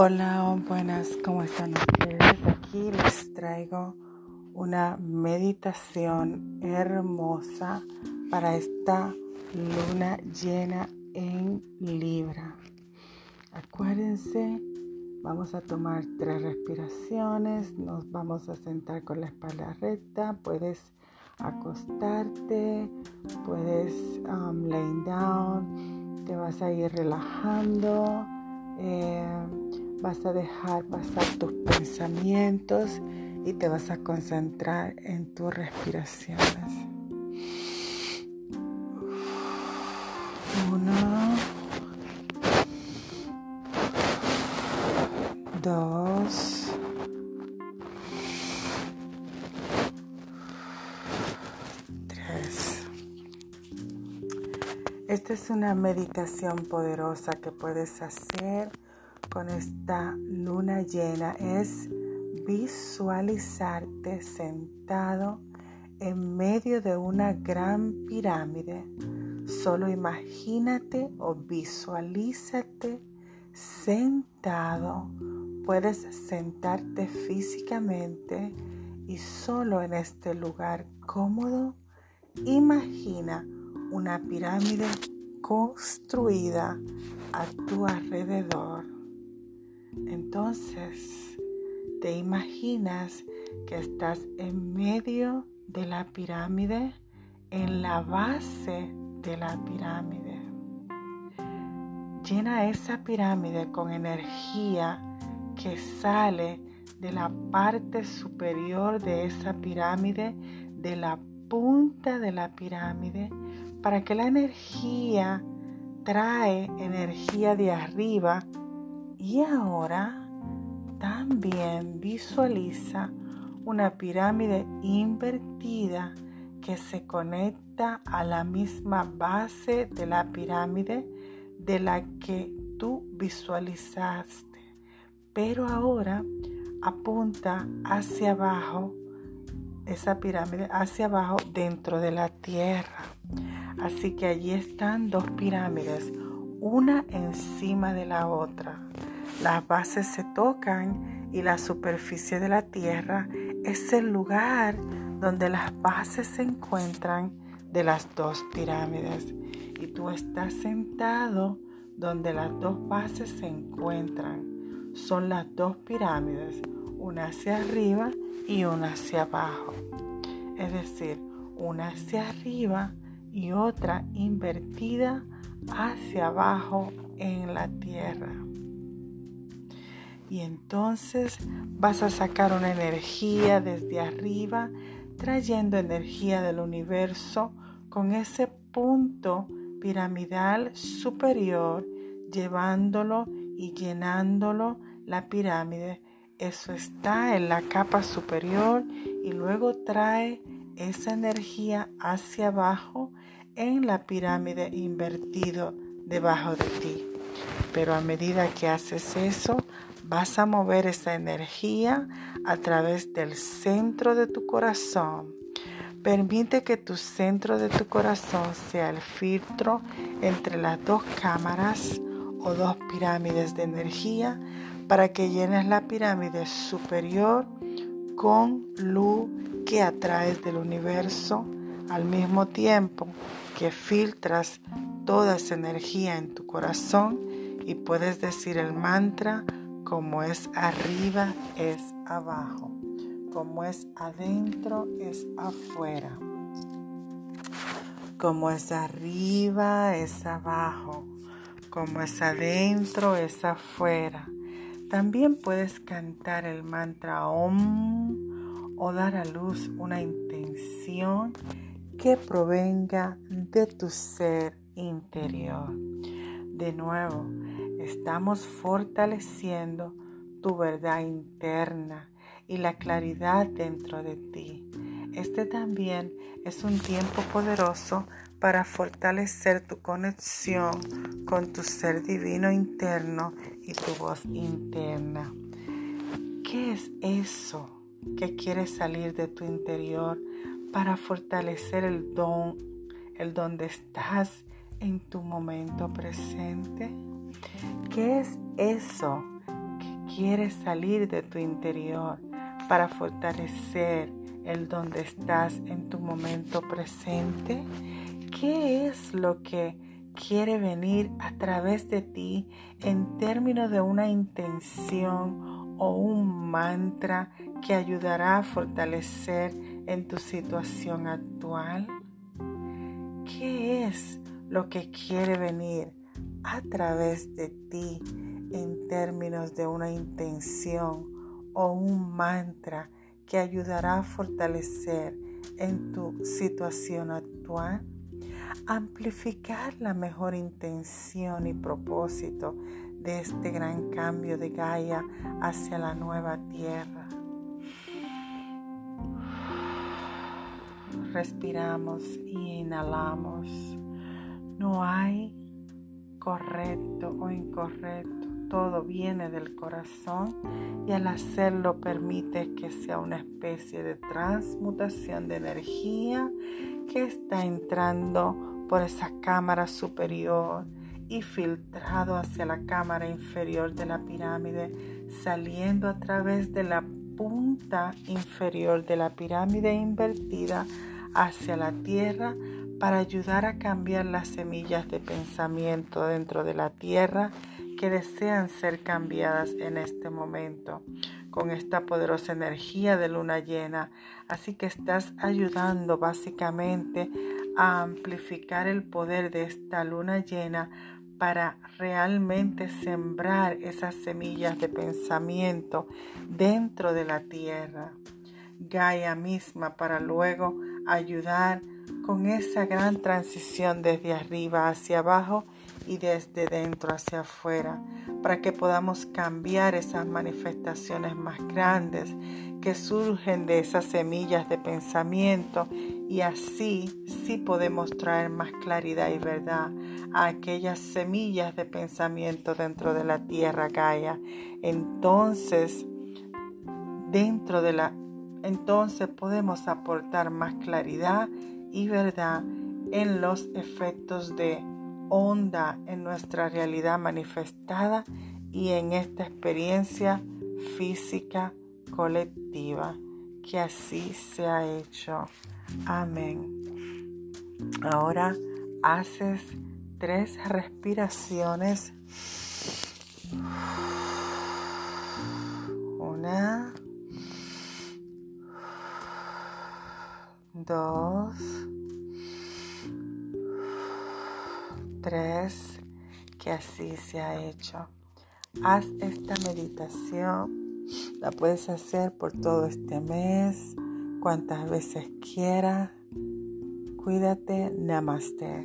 Hola, buenas, ¿cómo están ustedes? Aquí les traigo una meditación hermosa para esta luna llena en Libra. Acuérdense, vamos a tomar tres respiraciones, nos vamos a sentar con la espalda recta, puedes acostarte, puedes um, lay down, te vas a ir relajando. Eh, vas a dejar pasar tus pensamientos y te vas a concentrar en tus respiraciones. Uno, dos, tres. Esta es una meditación poderosa que puedes hacer con esta luna llena es visualizarte sentado en medio de una gran pirámide. Solo imagínate o visualízate sentado. Puedes sentarte físicamente y solo en este lugar cómodo, imagina una pirámide construida a tu alrededor. Entonces, te imaginas que estás en medio de la pirámide, en la base de la pirámide. Llena esa pirámide con energía que sale de la parte superior de esa pirámide, de la punta de la pirámide, para que la energía trae energía de arriba y ahora también visualiza una pirámide invertida que se conecta a la misma base de la pirámide de la que tú visualizaste. Pero ahora apunta hacia abajo, esa pirámide hacia abajo dentro de la tierra. Así que allí están dos pirámides, una encima de la otra. Las bases se tocan y la superficie de la tierra es el lugar donde las bases se encuentran de las dos pirámides. Y tú estás sentado donde las dos bases se encuentran. Son las dos pirámides, una hacia arriba y una hacia abajo. Es decir, una hacia arriba y otra invertida hacia abajo en la tierra. Y entonces vas a sacar una energía desde arriba, trayendo energía del universo con ese punto piramidal superior, llevándolo y llenándolo la pirámide. Eso está en la capa superior y luego trae esa energía hacia abajo en la pirámide invertido debajo de ti. Pero a medida que haces eso, vas a mover esa energía a través del centro de tu corazón. Permite que tu centro de tu corazón sea el filtro entre las dos cámaras o dos pirámides de energía para que llenes la pirámide superior con luz que atraes del universo al mismo tiempo que filtras toda esa energía en tu corazón y puedes decir el mantra como es arriba es abajo, como es adentro es afuera, como es arriba es abajo, como es adentro es afuera. También puedes cantar el mantra OM o dar a luz una intención que provenga de tu ser interior. De nuevo, estamos fortaleciendo tu verdad interna y la claridad dentro de ti. Este también es un tiempo poderoso para fortalecer tu conexión con tu ser divino interno y tu voz interna. ¿Qué es eso que quiere salir de tu interior para fortalecer el don, el donde estás en tu momento presente? ¿Qué es eso que quiere salir de tu interior para fortalecer el donde estás en tu momento presente? ¿Qué es lo que quiere venir a través de ti en términos de una intención o un mantra que ayudará a fortalecer en tu situación actual? ¿Qué es lo que quiere venir a través de ti en términos de una intención o un mantra que ayudará a fortalecer en tu situación actual? Amplificar la mejor intención y propósito de este gran cambio de Gaia hacia la nueva tierra. Respiramos y inhalamos. No hay correcto o incorrecto. Todo viene del corazón y al hacerlo permite que sea una especie de transmutación de energía que está entrando por esa cámara superior y filtrado hacia la cámara inferior de la pirámide, saliendo a través de la punta inferior de la pirámide invertida hacia la tierra para ayudar a cambiar las semillas de pensamiento dentro de la tierra que desean ser cambiadas en este momento con esta poderosa energía de luna llena. Así que estás ayudando básicamente a amplificar el poder de esta luna llena para realmente sembrar esas semillas de pensamiento dentro de la tierra. Gaia misma para luego ayudar con esa gran transición desde arriba hacia abajo y desde dentro hacia afuera, para que podamos cambiar esas manifestaciones más grandes que surgen de esas semillas de pensamiento y así sí podemos traer más claridad y verdad a aquellas semillas de pensamiento dentro de la tierra Gaia. Entonces, dentro de la entonces podemos aportar más claridad y verdad en los efectos de onda en nuestra realidad manifestada y en esta experiencia física colectiva. Que así se ha hecho. Amén. Ahora haces tres respiraciones. Una. Dos. Tres. Que así se ha hecho. Haz esta meditación la puedes hacer por todo este mes, cuantas veces quieras. Cuídate, namaste.